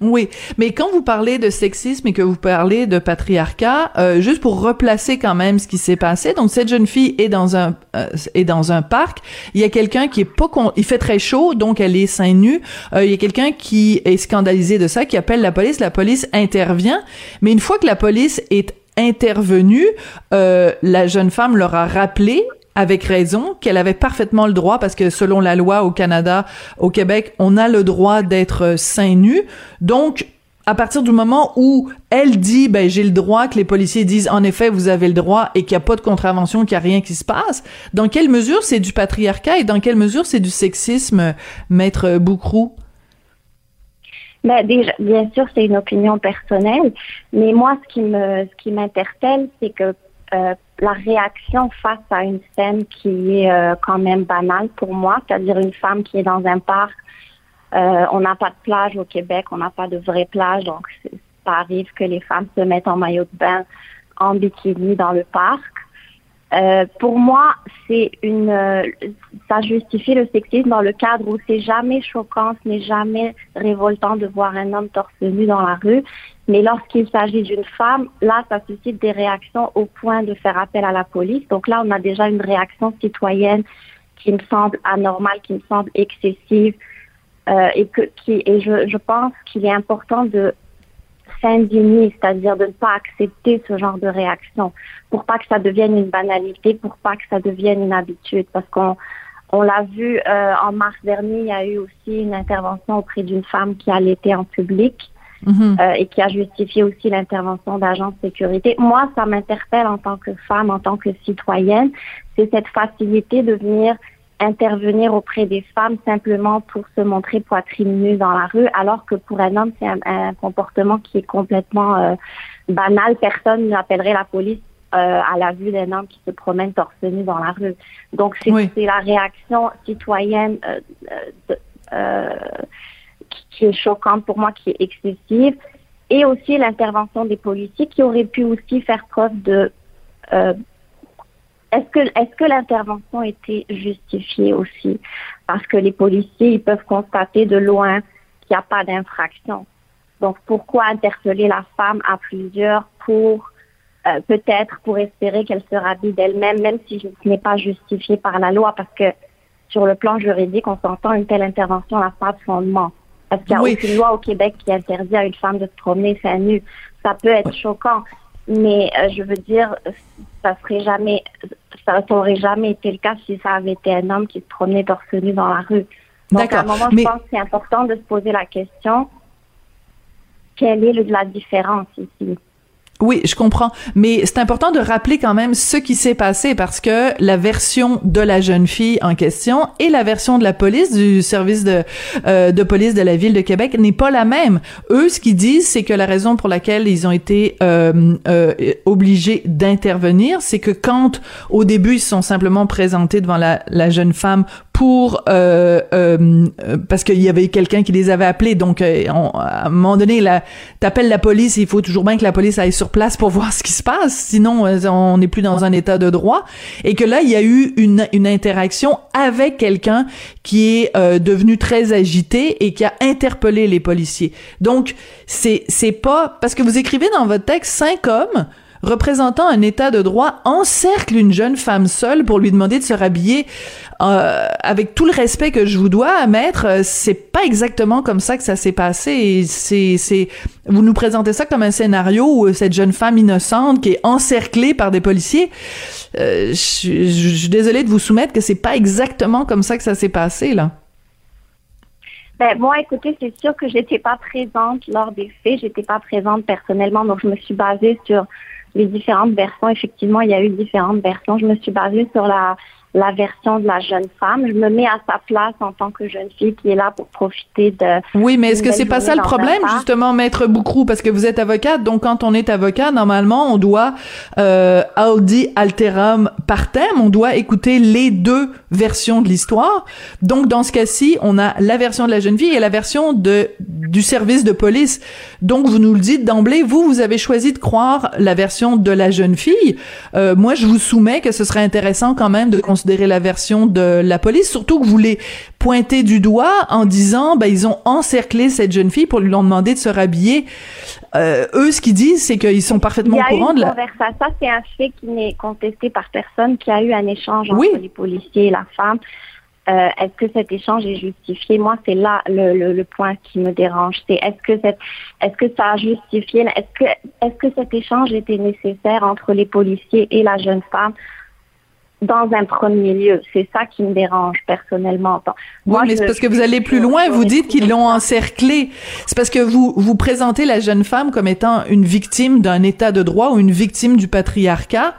Oui, mais quand vous parlez de sexisme et que vous parlez de patriarcat, euh, juste pour replacer quand même ce qui s'est passé, donc cette jeune fille est dans un euh, est dans un parc, il y a quelqu'un qui est pas con... il fait très chaud, donc elle est seins nus, euh, il y a quelqu'un qui est scandalisé de ça, qui appelle la police, la police intervient, mais une fois que la police est intervenue, la jeune femme leur a rappelé avec raison, qu'elle avait parfaitement le droit, parce que selon la loi au Canada, au Québec, on a le droit d'être seins nus. Donc, à partir du moment où elle dit, ben j'ai le droit, que les policiers disent, en effet, vous avez le droit, et qu'il n'y a pas de contravention, qu'il n'y a rien qui se passe, dans quelle mesure c'est du patriarcat et dans quelle mesure c'est du sexisme, maître Boucrou? Ben, déjà, bien sûr, c'est une opinion personnelle, mais moi, ce qui me, ce qui m'interpelle, c'est que euh, la réaction face à une scène qui est euh, quand même banale pour moi, c'est-à-dire une femme qui est dans un parc. Euh, on n'a pas de plage au Québec, on n'a pas de vraie plage, donc ça arrive que les femmes se mettent en maillot de bain, en bikini dans le parc. Euh, pour moi, c'est une, ça justifie le sexisme dans le cadre où c'est jamais choquant, ce n'est jamais révoltant de voir un homme torse nu dans la rue. Mais lorsqu'il s'agit d'une femme, là, ça suscite des réactions au point de faire appel à la police. Donc là, on a déjà une réaction citoyenne qui me semble anormale, qui me semble excessive. Euh, et que, qui, et je, je pense qu'il est important de s'indigner, c'est-à-dire de ne pas accepter ce genre de réaction, pour pas que ça devienne une banalité, pour pas que ça devienne une habitude, parce qu'on on l'a vu euh, en mars dernier, il y a eu aussi une intervention auprès d'une femme qui allaitait en public mm-hmm. euh, et qui a justifié aussi l'intervention d'agents de sécurité. Moi, ça m'interpelle en tant que femme, en tant que citoyenne, c'est cette facilité de venir intervenir auprès des femmes simplement pour se montrer poitrine nue dans la rue, alors que pour un homme, c'est un, comportement qui est complètement euh, banal. Personne n'appellerait la police euh, à la vue d'un homme qui se promène torse nu dans la rue. Donc, c'est la réaction citoyenne euh, qui est choquante pour moi, qui est excessive, et aussi l'intervention des policiers qui auraient pu aussi faire preuve de est-ce que, est-ce que l'intervention était justifiée aussi? Parce que les policiers, ils peuvent constater de loin qu'il n'y a pas d'infraction. Donc, pourquoi interpeller la femme à plusieurs pour, euh, peut-être pour espérer qu'elle se ravit d'elle-même, même si ce n'est pas justifié par la loi, parce que sur le plan juridique, on s'entend une telle intervention n'a pas de fondement. Parce qu'il n'y a aucune loi au Québec qui interdit à une femme de se promener seins nus. Ça peut être choquant, mais euh, je veux dire, ça serait jamais, ça n'aurait jamais été le cas si ça avait été un homme qui se promenait torse nu dans la rue. Donc, à un moment, je pense que c'est important de se poser la question quelle est la différence ici? Oui, je comprends, mais c'est important de rappeler quand même ce qui s'est passé parce que la version de la jeune fille en question et la version de la police du service de euh, de police de la ville de Québec n'est pas la même. Eux, ce qu'ils disent, c'est que la raison pour laquelle ils ont été euh, euh, obligés d'intervenir, c'est que quand au début ils se sont simplement présentés devant la, la jeune femme pour euh, euh, parce qu'il y avait quelqu'un qui les avait appelés. Donc euh, à un moment donné t'appelles la police il faut toujours bien que la police aille sur place pour voir ce qui se passe. Sinon euh, on n'est plus dans un état de droit. Et que là il y a eu une, interaction avec quelqu'un qui est euh, devenu très agité et qui a interpellé les policiers. Donc c'est c'est pas parce que vous écrivez dans votre texte cinq hommes représentant un état de droit encercle une jeune femme seule pour lui demander de se rhabiller euh, avec tout le respect que je vous dois, maître, euh, c'est pas exactement comme ça que ça s'est passé. C'est, c'est, vous nous présentez ça comme un scénario où cette jeune femme innocente qui est encerclée par des policiers. Euh, je, suis désolée de vous soumettre que c'est pas exactement comme ça que ça s'est passé là. Ben, moi, écoutez, c'est sûr que j'étais pas présente lors des faits. J'étais pas présente personnellement, donc je me suis basée sur les différentes versions. Effectivement, il y a eu différentes versions. Je me suis basée sur la la version de la jeune femme. Je me mets à sa place en tant que jeune fille qui est là pour profiter de. Oui, mais est-ce que c'est pas ça le problème, justement, maître Boucrou, parce que vous êtes avocate, donc quand on est avocat, normalement, on doit euh, audi alteram partem, on doit écouter les deux versions de l'histoire. Donc dans ce cas-ci, on a la version de la jeune fille et la version de du service de police. Donc vous nous le dites d'emblée, vous vous avez choisi de croire la version de la jeune fille. Euh, moi, je vous soumets que ce serait intéressant quand même de considérer la version de la police, surtout que vous les pointez du doigt en disant, ben ils ont encerclé cette jeune fille pour lui demander de se rhabiller. Euh, eux, ce qu'ils disent, c'est qu'ils sont parfaitement au courant de la. Ça, c'est un fait qui n'est contesté par personne, qui a eu un échange entre les policiers et la femme. Euh, est-ce que cet échange est justifié? Moi, c'est là le, le, le, point qui me dérange. C'est est-ce que cette, est-ce que ça a justifié? Est-ce que est-ce que cet échange était nécessaire entre les policiers et la jeune femme? Dans un premier lieu. C'est ça qui me dérange personnellement. oui, mais c'est parce que vous allez plus loin. Vous dites qu'ils l'ont encerclé. C'est parce que vous vous présentez la jeune femme comme étant une victime d'un état de droit ou une victime du patriarcat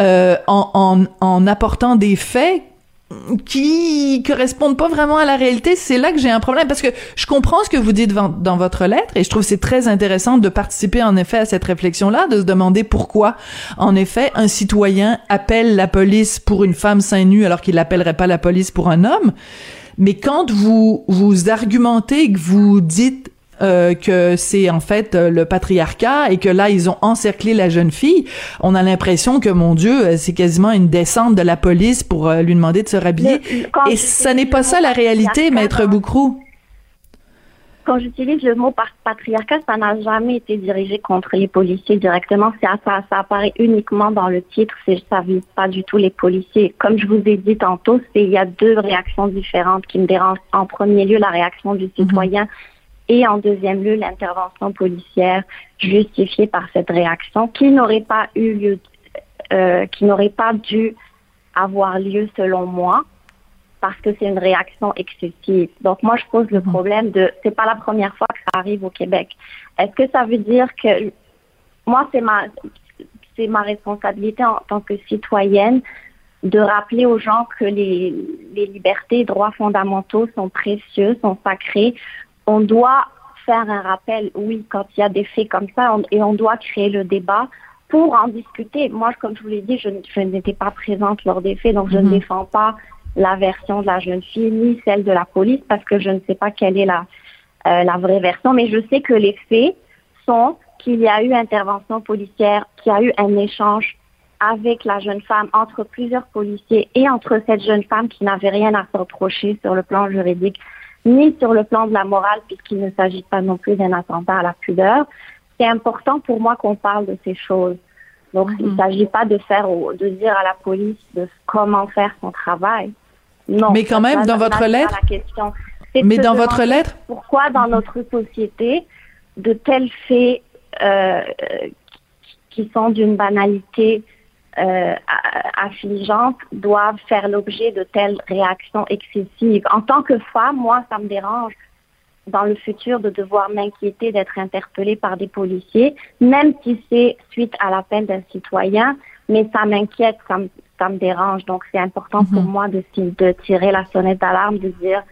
euh, en, en, en apportant des faits qui correspondent pas vraiment à la réalité, c'est là que j'ai un problème parce que je comprends ce que vous dites dans votre lettre et je trouve c'est très intéressant de participer en effet à cette réflexion-là, de se demander pourquoi en effet un citoyen appelle la police pour une femme seins nus alors qu'il n'appellerait pas la police pour un homme. Mais quand vous vous argumentez que vous dites euh, que c'est en fait euh, le patriarcat et que là ils ont encerclé la jeune fille, on a l'impression que mon Dieu, euh, c'est quasiment une descente de la police pour lui demander de se rhabiller. et ça n'est pas ça la réalité, maître Boucrou? Quand j'utilise le mot patriarcat, ça n'a jamais été dirigé contre les policiers directement. Ça, ça, ça apparaît uniquement dans le titre. Ça vise pas du tout les policiers. Comme je vous ai dit tantôt, il y a deux réactions différentes qui me dérangent. En premier lieu, la réaction du mhm. citoyen et en deuxième lieu l'intervention policière justifiée par cette réaction qui n'aurait pas eu lieu, euh, qui n'aurait pas dû avoir lieu selon moi parce que c'est une réaction excessive. Donc moi je pose le mhm. problème de c'est pas la première fois que ça arrive au Québec. Est-ce que ça veut dire que moi c'est ma c'est ma responsabilité en tant que citoyenne de rappeler aux gens que les, les libertés et droits fondamentaux sont précieux, sont sacrés. On doit faire un rappel, oui, quand il y a des faits comme ça, et on doit créer le débat pour en discuter. Moi, comme je vous l'ai dit, je, je n'étais pas présente lors des faits, donc je ne mhm. défends pas la version de la jeune fille ni celle de la police parce que je ne sais pas quelle est la, euh, la vraie version, mais je sais que les faits sont qu'il y a eu intervention policière, qu'il y a eu un échange avec la jeune femme, entre plusieurs policiers et entre cette jeune femme qui n'avait rien à se reprocher sur le plan juridique, ni sur le plan de la morale, puisqu'il ne s'agit pas non plus d'un attentat à la pudeur. C'est important pour moi qu'on parle de ces choses. Donc, il ne mhm. s'agit pas de faire, de dire à la police de comment faire son travail. Non. Mais quand même, dans votre lettre. Mais dans votre lettre. Pourquoi dans notre société, de tels faits euh, qui sont d'une banalité euh, affligeante doivent faire l'objet de telles réactions excessives. En tant que femme, moi, ça me dérange dans le futur de devoir m'inquiéter d'être interpellée par des policiers, même si c'est suite à l'appel d'un citoyen, mais ça m'inquiète, ça me, ça me dérange. Donc, c'est important pour mhm. moi de, de tirer la sonnette d'alarme, de dire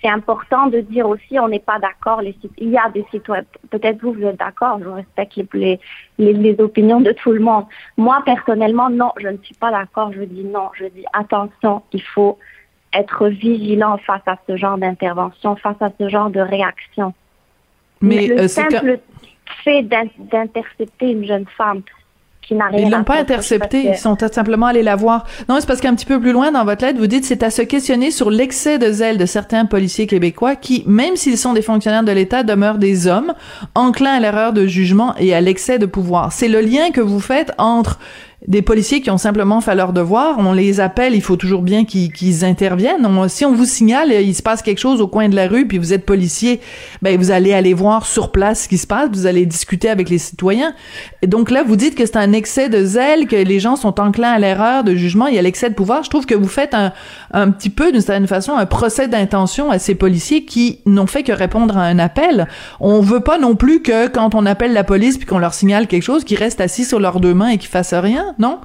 c'est important de dire aussi, on n'est pas d'accord. Il y a des citoyens, peut-être vous, vous êtes d'accord, je respecte les, les, les, opinions de tout le monde. Moi, personnellement, non, je ne suis pas d'accord. Je dis non, je dis attention, il faut être vigilant face à ce genre d'intervention, face à ce genre de réaction. Mais le euh, simple fait d'intercepter une jeune femme ils l'ont pas intercepté, ils sont simplement allés la voir. Non, c'est parce qu'un petit peu plus loin dans votre lettre, vous dites c'est à se questionner sur l'excès de zèle de certains policiers québécois qui, même s'ils sont des fonctionnaires de l'État, demeurent des hommes enclins à l'erreur de jugement et à l'excès de pouvoir. C'est le lien que vous faites entre des policiers qui ont simplement fait leur devoir, on les appelle, il faut toujours bien qu'ils interviennent. si on vous signale, il se passe quelque chose au coin de la rue, puis vous êtes policier, ben vous allez aller voir sur place ce qui se passe, vous allez discuter avec les citoyens. Et donc là, vous dites que c'est un excès de zèle, que les gens sont enclins à l'erreur de jugement, il y a l'excès de pouvoir. Je trouve que vous faites un, un petit peu, d'une certaine façon, un procès d'intention à ces policiers qui n'ont fait que répondre à un appel. On veut pas non plus que quand on appelle la police puis qu'on leur signale quelque chose, qu'ils restent assis sur leurs deux mains et qu'ils fassent rien non?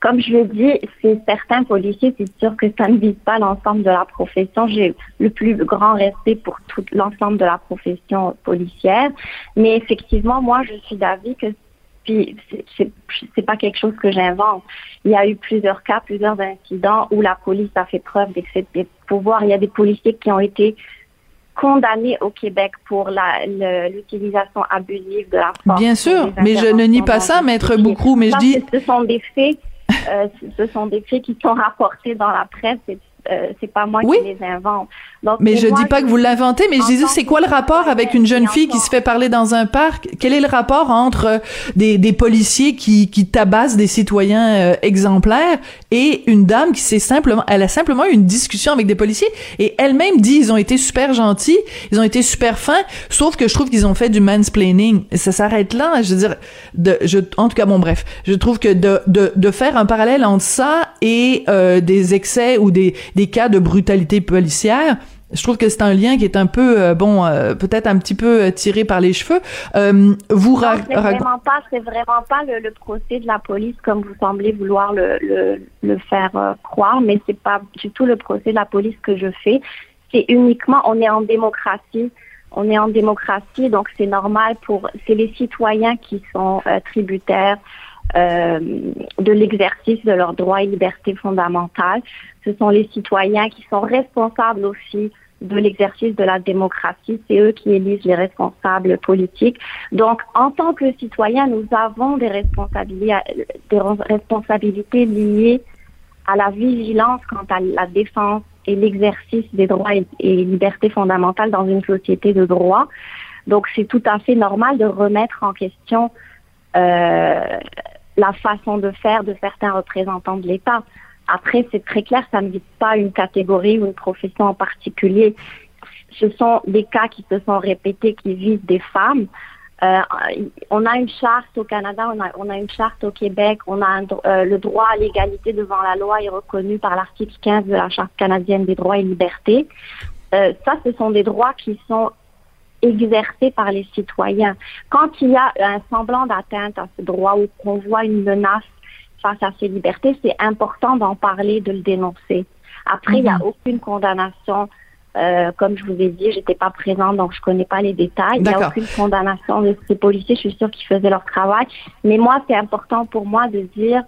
Comme je l'ai dit, c'est certains policiers, c'est sûr que ça ne vise pas l'ensemble de la profession. J'ai le plus grand respect pour tout l'ensemble de la profession policière. Mais effectivement, moi, je suis d'avis que puis c'est pas quelque chose que j'invente. Il y a eu plusieurs cas, plusieurs incidents où la police a fait preuve d'excès de pouvoir. Il y a des policiers qui ont été condamné au Québec pour l'utilisation abusive de la force. Bien sûr, mais je ne nie pas ça, maître Boucrou, mais je dis... Ce sont des faits, euh, ce sont des faits qui sont rapportés dans la presse, euh, c'est pas moi qui les invente. mais je dis pas que vous l'inventez, mais je disais c'est quoi le rapport avec une jeune fille qui se fait parler dans un parc? Quel est le rapport entre euh, des, des policiers qui, qui tabassent des citoyens euh, exemplaires et une dame qui s'est simplement, elle a simplement eu une discussion avec des policiers et elle-même dit ils ont été super gentils, ils ont été super fins, sauf que je trouve qu'ils ont fait du mansplaining. Et ça s'arrête là. Je veux dire, de, je, en tout cas bon bref, je trouve que de, de, de faire un parallèle entre ça et des excès ou des des cas de brutalité policière. Je trouve que c'est un lien qui est un peu euh, bon, euh, peut-être un petit peu euh, tiré par les cheveux. vous c'est vraiment pas, c'est vraiment pas le, procès de la police comme vous semblez vouloir le, le, faire croire, mais c'est pas du tout le procès de la police que je fais. C'est uniquement, on est en démocratie, on est en démocratie, donc c'est normal pour, c'est les citoyens qui sont tributaires euh, de l'exercice de leurs droits et libertés fondamentales. Ce sont les citoyens qui sont responsables aussi de l'exercice de la démocratie. C'est eux qui élisent les responsables politiques. Donc, en tant que citoyens, nous avons des responsabilités, liées à la vigilance quant à la défense et l'exercice des droits et, libertés fondamentales dans une société de droit. Donc, c'est tout à fait normal de remettre en question euh, la façon de faire de certains représentants de l'État. Après, c'est très clair, ça ne vise pas une catégorie ou une profession en particulier. Ce sont des cas qui se sont répétés, qui visent des femmes. Euh, on a une charte au Canada, on a, on a une charte au Québec, on a euh, le droit à l'égalité devant la loi est reconnu par l'article 15 de la Charte canadienne des droits et libertés. Euh, ça, ce sont des droits qui sont exercée par les citoyens. Quand il y a un semblant d'atteinte à ce droit ou qu'on voit une menace face à ses libertés, c'est important d'en parler, de le dénoncer. Après, il n'y a mhm. aucune condamnation. Euh, comme je vous ai dit, j'étais pas présente, donc je connais pas les détails. Il n'y a aucune condamnation de ces policiers. Je suis sûre qu'ils faisaient leur travail. Mais moi, c'est important pour moi de dire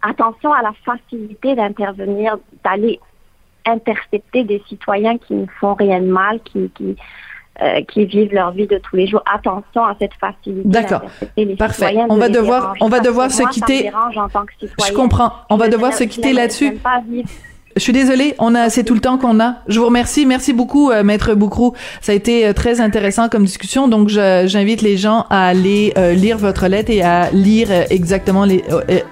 attention à la facilité d'intervenir, d'aller intercepter des citoyens qui ne font rien de mal, qui, qui, euh, qui vivent leur vie de tous les jours. Attention à cette facilité. D'accord. Parfait. On va devoir, on va devoir se quitter. Je comprends. On va devoir se quitter là-dessus. Je suis désolée, on a c'est tout le temps qu'on a. Je vous remercie, merci beaucoup euh, maître Boucrou. Ça a été euh, très intéressant comme discussion. Donc j'invite les gens à aller euh, lire votre lettre et à lire exactement les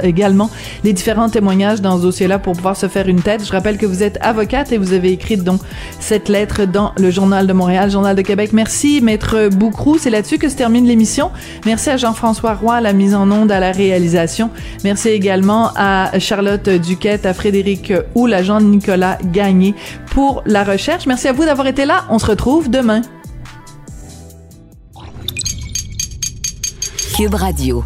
également les différents témoignages dans ce dossier-là pour pouvoir se faire une tête. Je rappelle que vous êtes avocate et vous avez écrit donc cette lettre dans le journal de Montréal, journal de Québec. Merci maître Boucrou, c'est là-dessus que se termine l'émission. Merci à Jean-François Roy la mise en onde, à la réalisation. Merci également à Charlotte Duquette, à Frédéric Houle, à Jean-Nicolas Gagné pour la recherche. Merci à vous d'avoir été là. On se retrouve demain. Cube Radio.